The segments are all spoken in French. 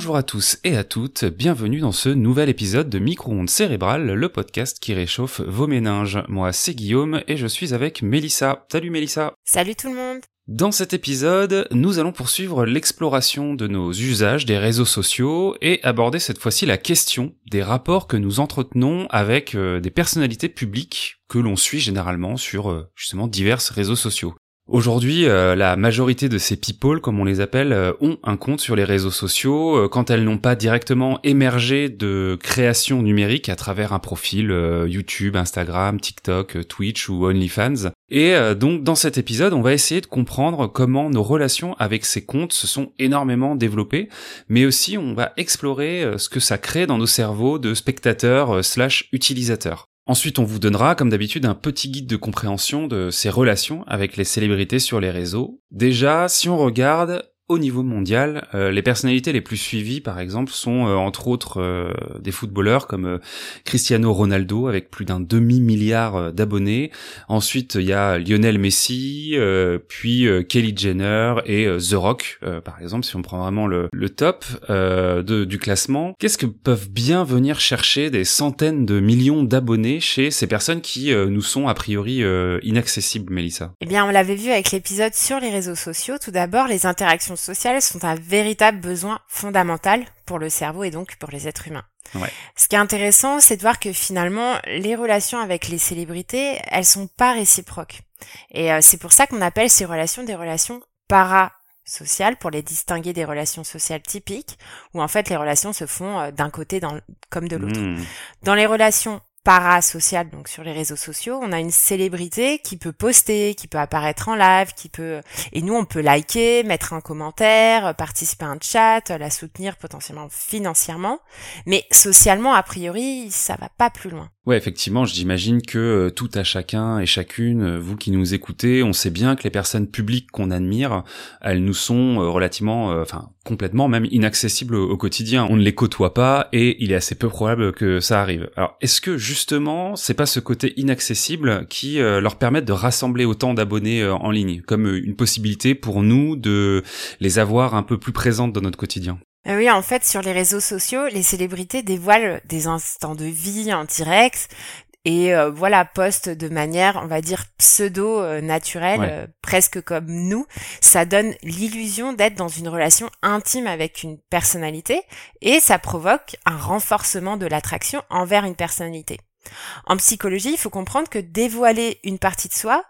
Bonjour à tous et à toutes, bienvenue dans ce nouvel épisode de Micro-ondes cérébrales, le podcast qui réchauffe vos méninges. Moi c'est Guillaume et je suis avec Mélissa. Salut Mélissa Salut tout le monde Dans cet épisode, nous allons poursuivre l'exploration de nos usages des réseaux sociaux et aborder cette fois-ci la question des rapports que nous entretenons avec euh, des personnalités publiques que l'on suit généralement sur euh, justement divers réseaux sociaux. Aujourd'hui, euh, la majorité de ces people, comme on les appelle, euh, ont un compte sur les réseaux sociaux euh, quand elles n'ont pas directement émergé de création numérique à travers un profil YouTube, Instagram, TikTok, Twitch ou OnlyFans. Et donc dans cet épisode, on va essayer de comprendre comment nos relations avec ces comptes se sont énormément développées, mais aussi on va explorer ce que ça crée dans nos cerveaux de spectateurs slash utilisateurs. Ensuite, on vous donnera, comme d'habitude, un petit guide de compréhension de ces relations avec les célébrités sur les réseaux. Déjà, si on regarde au niveau mondial, euh, les personnalités les plus suivies, par exemple, sont euh, entre autres euh, des footballeurs comme Cristiano Ronaldo avec plus d'un demi-milliard d'abonnés. Ensuite, il y a Lionel Messi, puis Kelly Jenner et The Rock, par exemple, si on prend vraiment le, le top de, du classement. Qu'est-ce que peuvent bien venir chercher des centaines de millions d'abonnés chez ces personnes qui nous sont a priori inaccessibles, Melissa Eh bien, on l'avait vu avec l'épisode sur les réseaux sociaux. Tout d'abord, les interactions sociales sont un véritable besoin fondamental pour le cerveau et donc pour les êtres humains. Ce qui est intéressant, c'est de voir que finalement, les relations avec les célébrités, elles sont pas réciproques. Et euh, c'est pour ça qu'on appelle ces relations des relations parasociales pour les distinguer des relations sociales typiques, où en fait les relations se font euh, d'un côté dans, comme de l'autre. Hmm. Dans les relations parasocial, donc sur les réseaux sociaux, on a une célébrité qui peut poster, qui peut apparaître en live, qui peut et nous on peut liker, mettre un commentaire, participer à un chat, la soutenir potentiellement financièrement, mais socialement a priori ça va pas plus loin. Ouais, effectivement, j'imagine que euh, tout à chacun et chacune, euh, vous qui nous écoutez, on sait bien que les personnes publiques qu'on admire, elles nous sont euh, relativement, enfin complètement même inaccessibles au, quotidien. On ne les côtoie pas et il est assez peu probable que ça arrive. Alors, est-ce que justement, c'est pas ce côté inaccessible qui leur permet de rassembler autant d'abonnés en ligne, comme une possibilité pour nous de les avoir un peu plus présentes dans notre quotidien? Oui, en fait, sur les réseaux sociaux, les célébrités dévoilent des instants de vie en direct et euh, voilà, postent de manière, on va dire, pseudo-naturelle, euh, presque comme nous. Ça donne l'illusion d'être dans une relation intime avec une personnalité et ça provoque un renforcement de l'attraction envers une personnalité. En psychologie, il faut comprendre que dévoiler une partie de soi,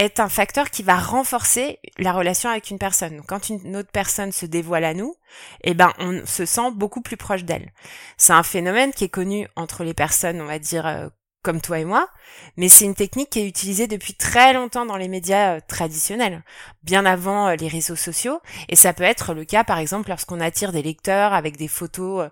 est un facteur qui va renforcer la relation avec une personne. quand une autre personne se dévoile à nous, eh ben on se sent beaucoup plus proche d'elle. C'est un phénomène qui est connu entre les personnes, on va dire euh, comme toi et moi, mais c'est une technique qui est utilisée depuis très longtemps dans les médias euh, traditionnels, bien avant euh, les réseaux sociaux, et ça peut être le cas par exemple lorsqu'on attire des lecteurs avec des photos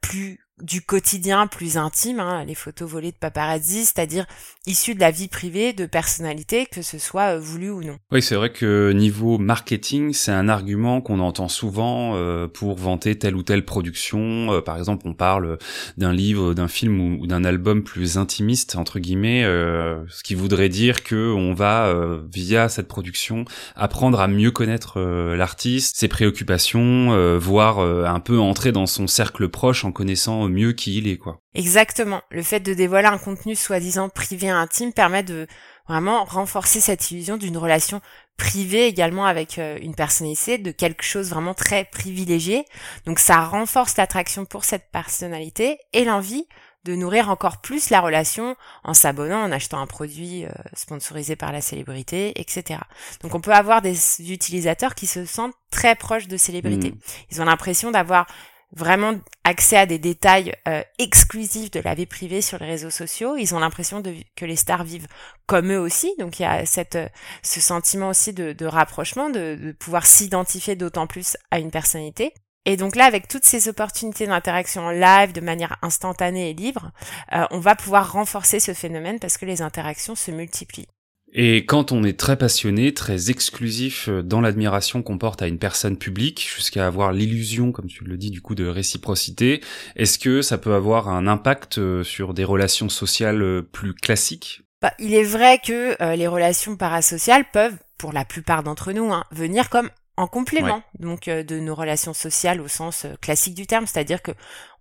plus du quotidien plus intime, hein, les photos volées de paparazzi, c'est-à-dire issues de la vie privée de personnalités, que ce soit euh, voulu ou non. Oui, c'est vrai que niveau marketing, c'est un argument qu'on entend souvent euh, pour vanter telle ou telle production. Euh, par exemple, on parle d'un livre, d'un film ou, d'un album plus intimiste entre guillemets, ce qui voudrait dire que on va via cette production apprendre à mieux connaître l'artiste, ses préoccupations, voire un peu entrer dans son cercle proche en connaissant mieux qui il est, quoi. Exactement. Le fait de dévoiler un contenu soi-disant privé intime permet de vraiment renforcer cette illusion d'une relation privée également avec euh, une personnalité, de quelque chose vraiment très privilégié. Donc ça renforce l'attraction pour cette personnalité et l'envie de nourrir encore plus la relation en s'abonnant, en achetant un produit euh, sponsorisé par la célébrité, etc. Donc on peut avoir des utilisateurs qui se sentent très proches de célébrités. Mmh. Ils ont l'impression d'avoir vraiment accès à des détails euh, exclusifs de la vie privée sur les réseaux sociaux. Ils ont l'impression que les stars vivent comme eux aussi. Donc il y a cette, euh, ce sentiment aussi de, de rapprochement, de, pouvoir s'identifier d'autant plus à une personnalité. Et donc là, avec toutes ces opportunités d'interaction en live, de manière instantanée et libre, euh, on va pouvoir renforcer ce phénomène parce que les interactions se multiplient. Et quand on est très passionné, très exclusif euh, dans l'admiration qu'on porte à une personne publique, jusqu'à avoir l'illusion, comme tu le dis, du coup, de réciprocité, est-ce que ça peut avoir un impact euh, sur des relations sociales euh, plus classiques? Bah, Il est vrai que les relations parasociales peuvent, pour la plupart d'entre nous, hein, venir comme en complément donc euh, de nos relations sociales au sens euh, classique du terme, c'est-à-dire que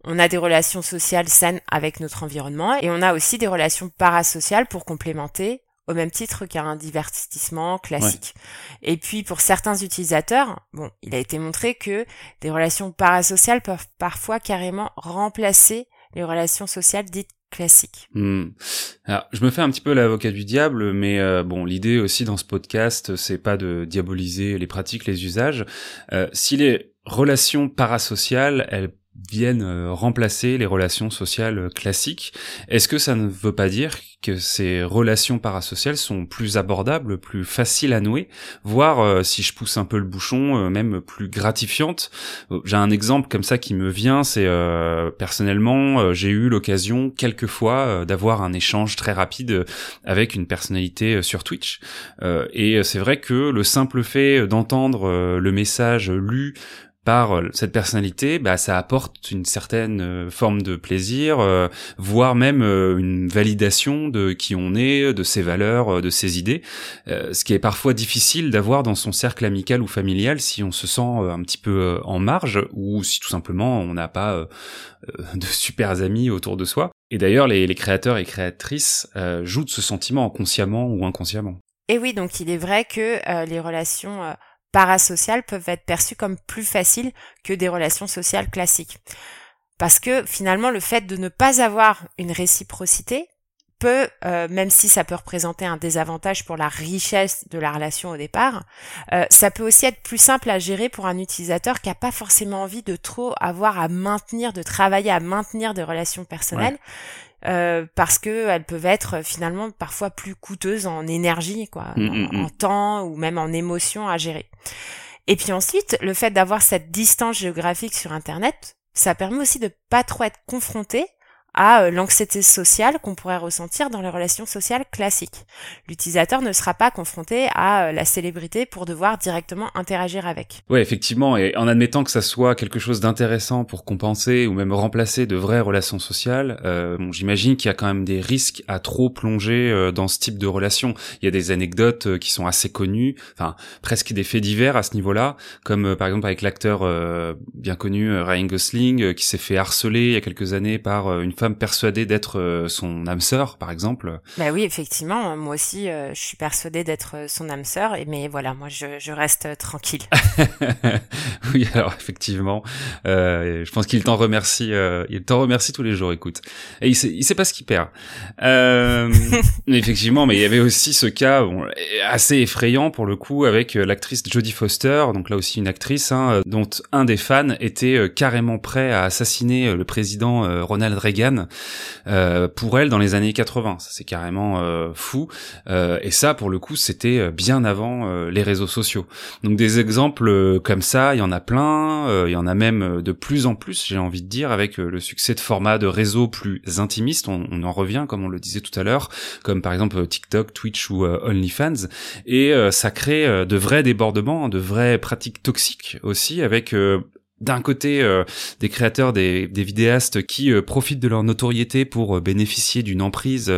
on a des relations sociales saines avec notre environnement et on a aussi des relations parasociales pour complémenter au même titre qu'un divertissement classique. Et puis pour certains utilisateurs, bon, il a été montré que des relations parasociales peuvent parfois carrément remplacer les relations sociales dites classiques. Hmm. Alors, je me fais un petit peu l'avocat du diable, mais euh, bon, l'idée aussi dans ce podcast, c'est pas de diaboliser les pratiques, les usages. Euh, si les relations parasociales, elles viennent euh, remplacer les relations sociales classiques. Est-ce que ça ne veut pas dire que ces relations parasociales sont plus abordables, plus faciles à nouer, voire, euh, si je pousse un peu le bouchon, euh, même plus gratifiantes? J'ai un exemple comme ça qui me vient, c'est personnellement, j'ai eu l'occasion quelques fois d'avoir un échange très rapide avec une personnalité sur Twitch. et c'est vrai que le simple fait d'entendre le message lu par euh, cette personnalité, bah, ça apporte une certaine euh, forme de plaisir, euh, voire même une validation de qui on est, de ses valeurs, de ses idées, ce qui est parfois difficile d'avoir dans son cercle amical ou familial si on se sent un petit peu en marge ou si tout simplement on n'a pas de super amis autour de soi. Et d'ailleurs, les, les, créateurs et créatrices jouent de ce sentiment consciemment ou inconsciemment. Et oui, donc il est vrai que les relations parasociales peuvent être perçues comme plus faciles que des relations sociales classiques. Parce que finalement, le fait de ne pas avoir une réciprocité peut, euh, même si ça peut représenter un désavantage pour la richesse de la relation au départ, euh, ça peut aussi être plus simple à gérer pour un utilisateur qui n'a pas forcément envie de trop avoir à maintenir, de travailler à maintenir des relations personnelles. Euh, parce que elles peuvent être finalement parfois plus coûteuses en énergie, quoi, mm, mm, en, mm. temps ou même en émotion à gérer. Et puis ensuite, le fait d'avoir cette distance géographique sur Internet, ça permet aussi de pas trop être confronté à euh, l'anxiété sociale qu'on pourrait ressentir dans les relations sociales classiques. L'utilisateur ne sera pas confronté à euh, la célébrité pour devoir directement interagir avec. Oui, effectivement, et en admettant que ça soit quelque chose d'intéressant pour compenser ou même remplacer de vraies relations sociales, euh, bon, j'imagine qu'il y a quand même des risques à trop plonger euh, dans ce type de relation. Il y a des anecdotes qui sont assez connues, enfin presque des faits divers à ce niveau-là, comme par exemple avec l'acteur bien connu Ryan Gosling qui s'est fait harceler il y a quelques années par une femme persuadée d'être euh, son âme sœur, par exemple. Bah oui, effectivement, moi aussi, euh, je suis persuadée d'être euh, son âme sœur, mais voilà, moi, je, je reste tranquille. oui, alors effectivement, je pense qu'il t'en remercie, il t'en remercie tous les jours. Écoute, et il sait, il sait pas ce qu'il perd. effectivement, mais il y avait aussi ce cas bon, assez effrayant pour le coup avec l'actrice Jodie Foster, donc là aussi une actrice hein, dont un des fans était carrément prêt à assassiner le président Ronald Reagan euh, pour elle dans les années 80. Ça c'est carrément euh, fou. Euh, et ça, pour le coup, c'était bien avant les réseaux sociaux. Donc des exemples comme ça, il y en a plein. Il y en a même de plus en plus, j'ai envie de dire, avec le succès de formats de réseaux plus intimistes. On, on, en revient, comme on le disait tout à l'heure, comme par exemple TikTok, Twitch ou OnlyFans. Et ça crée de vrais débordements, de vraies pratiques toxiques aussi, avec d'un côté euh, des créateurs, des, des vidéastes qui euh, profitent de leur notoriété pour euh, bénéficier d'une emprise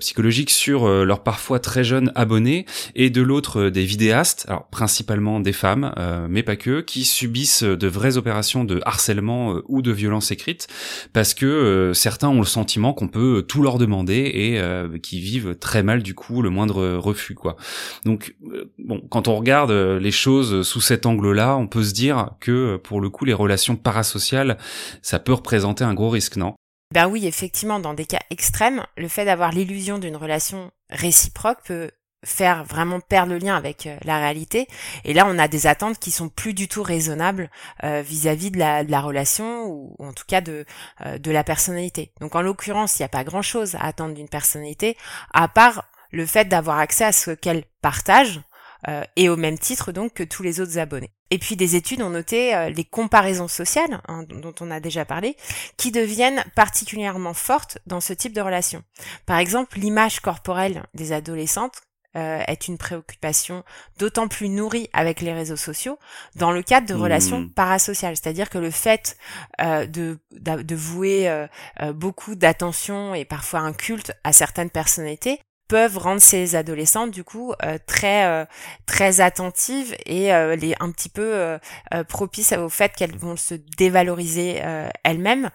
psychologique sur leurs parfois très jeunes abonnés, et de l'autre des vidéastes, alors principalement des femmes, mais pas que, qui subissent de vraies opérations de harcèlement ou de violence écrite, parce que certains ont le sentiment qu'on peut tout leur demander et qui vivent très mal du coup le moindre refus quoi. Donc bon, quand on regarde les choses sous cet angle-là, on peut se dire que pour le coup, les relations parasociales, ça peut représenter un gros risque, non? Ben oui, effectivement, dans des cas extrêmes, le fait d'avoir l'illusion d'une relation réciproque peut faire vraiment perdre le lien avec euh, la réalité. Et là, on a des attentes qui sont plus du tout raisonnables euh, vis-à-vis de, la, relation ou, en tout cas de, euh, de la personnalité. Donc en l'occurrence, il n'y a pas grand-chose à attendre d'une personnalité, à part le fait d'avoir accès à ce qu'elle partage, et au même titre donc que tous les autres abonnés. Et puis des études ont noté euh, les comparaisons sociales, hein, dont on a déjà parlé, qui deviennent particulièrement fortes dans ce type de relation. Par exemple, l'image corporelle des adolescentes euh, est une préoccupation d'autant plus nourrie avec les réseaux sociaux dans le cadre de mmh. relations parasociales. C'est-à-dire que le fait euh, de, de, vouer beaucoup d'attention et parfois un culte à certaines personnalités peuvent rendre ces adolescentes du coup euh, très euh, très attentives et euh, les un petit peu propices au fait qu'elles vont se dévaloriser elles-mêmes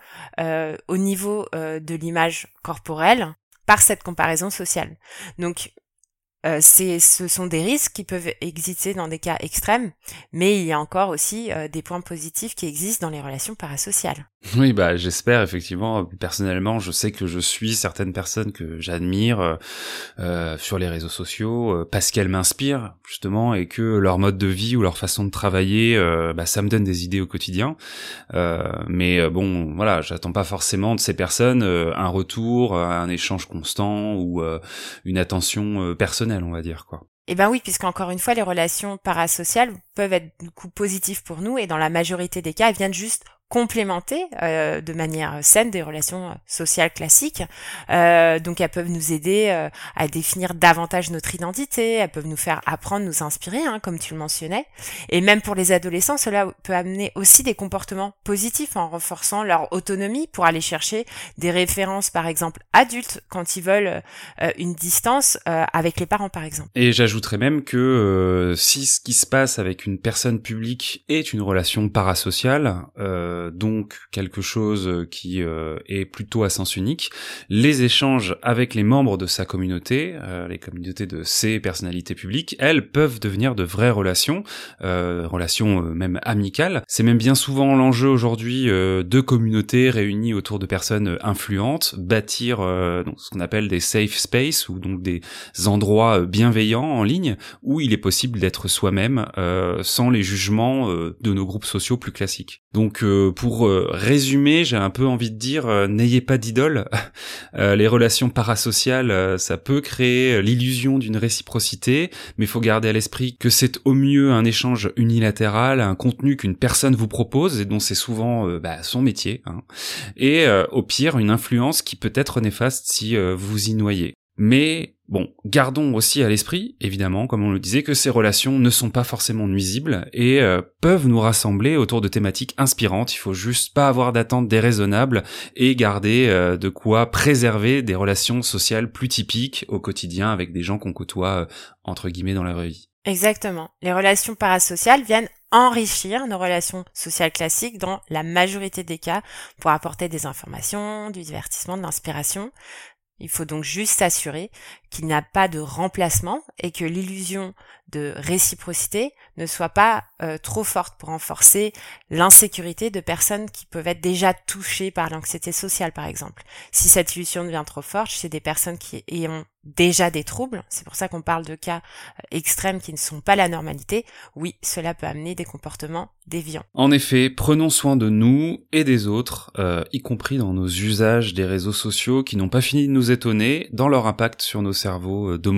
au niveau de l'image corporelle par cette comparaison sociale. Donc euh, ce sont des risques qui peuvent exister dans des cas extrêmes, mais il y a encore aussi euh, des points positifs qui existent dans les relations parasociales. Oui, bah j'espère effectivement. Personnellement, je sais que je suis certaines personnes que j'admire euh, sur les réseaux sociaux parce qu'elles m'inspirent justement et que leur mode de vie ou leur façon de travailler, bah, ça me donne des idées au quotidien. mais bon, voilà, j'attends pas forcément de ces personnes un retour, un échange constant ou une attention personnelle on va dire, quoi. Eh ben oui, puisqu'encore une fois, les relations parasociales peuvent être du coup positives pour nous et dans la majorité des cas, elles viennent juste complémenter euh, de manière saine des relations sociales classiques. Euh, donc elles peuvent nous aider euh, à définir davantage notre identité, elles peuvent nous faire apprendre, nous inspirer, hein, comme tu le mentionnais. Et même pour les adolescents, cela peut amener aussi des comportements positifs en renforçant leur autonomie pour aller chercher des références, par exemple, adultes quand ils veulent une distance avec les parents, par exemple. Et j'ajouterais même que si ce qui se passe avec une personne publique est une relation parasociale, euh, donc quelque chose qui euh, est plutôt à sens unique. Les échanges avec les membres de sa communauté, euh, les communautés de ses personnalités publiques, elles peuvent devenir de vraies relations, relations même amicales. C'est même bien souvent l'enjeu aujourd'hui de communautés réunies autour de personnes influentes, bâtir ce qu'on appelle des safe space ou donc des endroits bienveillants en ligne où il est possible d'être soi-même sans les jugements de nos groupes sociaux plus classiques. Donc pour euh, résumer, j'ai un peu envie de dire, euh, n'ayez pas d'idole. Euh, les relations parasociales, ça peut créer l'illusion d'une réciprocité, mais il faut garder à l'esprit que c'est au mieux un échange unilatéral, un contenu qu'une personne vous propose et dont c'est souvent bah, son métier, hein. et au pire une influence qui peut être néfaste si vous y noyez. Mais bon, gardons aussi à l'esprit, évidemment, comme on le disait, que ces relations ne sont pas forcément nuisibles et euh, peuvent nous rassembler autour de thématiques inspirantes. Il faut juste pas avoir d'attentes déraisonnables et garder euh, de quoi préserver des relations sociales plus typiques au quotidien avec des gens qu'on côtoie euh, entre guillemets dans la vraie vie. Exactement. Les relations parasociales viennent enrichir nos relations sociales classiques dans la majorité des cas pour apporter des informations, du divertissement, de l'inspiration. Il faut donc juste s'assurer qu'il n'y a pas de remplacement et que l'illusion de réciprocité ne soit pas euh, trop forte pour renforcer l'insécurité de personnes qui peuvent être déjà touchées par l'anxiété sociale, par exemple. Si cette illusion devient trop forte, c'est des personnes qui ont déjà des troubles, c'est pour ça qu'on parle de cas euh, extrêmes qui ne sont pas la normalité, oui, cela peut amener des comportements déviants. En effet, prenons soin de nous et des autres, euh, y compris dans nos usages des réseaux sociaux qui n'ont pas fini de nous étonner dans leur impact sur nos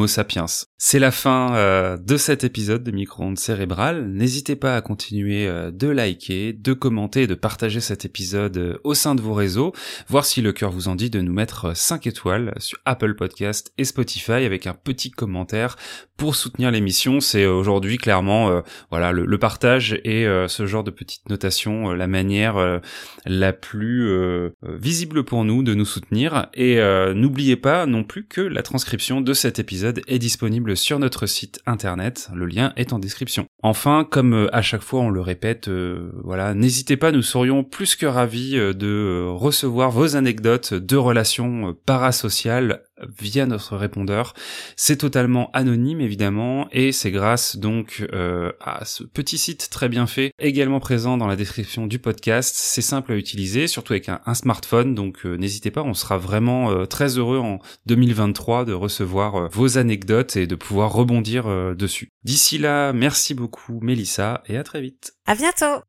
sapiens. C'est la fin de cet épisode de Micro-ondes cérébrales. N'hésitez pas à continuer euh, de liker, de commenter, de partager cet épisode euh, au sein de vos réseaux, voir si le cœur vous en dit de nous mettre 5 étoiles sur Apple Podcast et Spotify avec un petit commentaire pour soutenir l'émission. C'est euh, aujourd'hui clairement voilà le, partage et ce genre de petite notation la manière la plus visible pour nous de nous soutenir. Et n'oubliez pas non plus que la transcription de cet épisode est disponible sur notre site internet le lien est en description. Enfin, comme euh, à chaque fois on le répète, euh, voilà, n'hésitez pas, nous serions plus que ravis euh, de recevoir vos anecdotes de relations parasociales via notre répondeur. C'est totalement anonyme évidemment et c'est grâce donc à ce petit site très bien fait également présent dans la description du podcast. C'est simple à utiliser, surtout avec un, smartphone, donc n'hésitez pas, on sera vraiment très heureux en 2023 de recevoir vos anecdotes et de pouvoir rebondir dessus. D'ici là, merci beaucoup Mélissa et à très vite. À bientôt.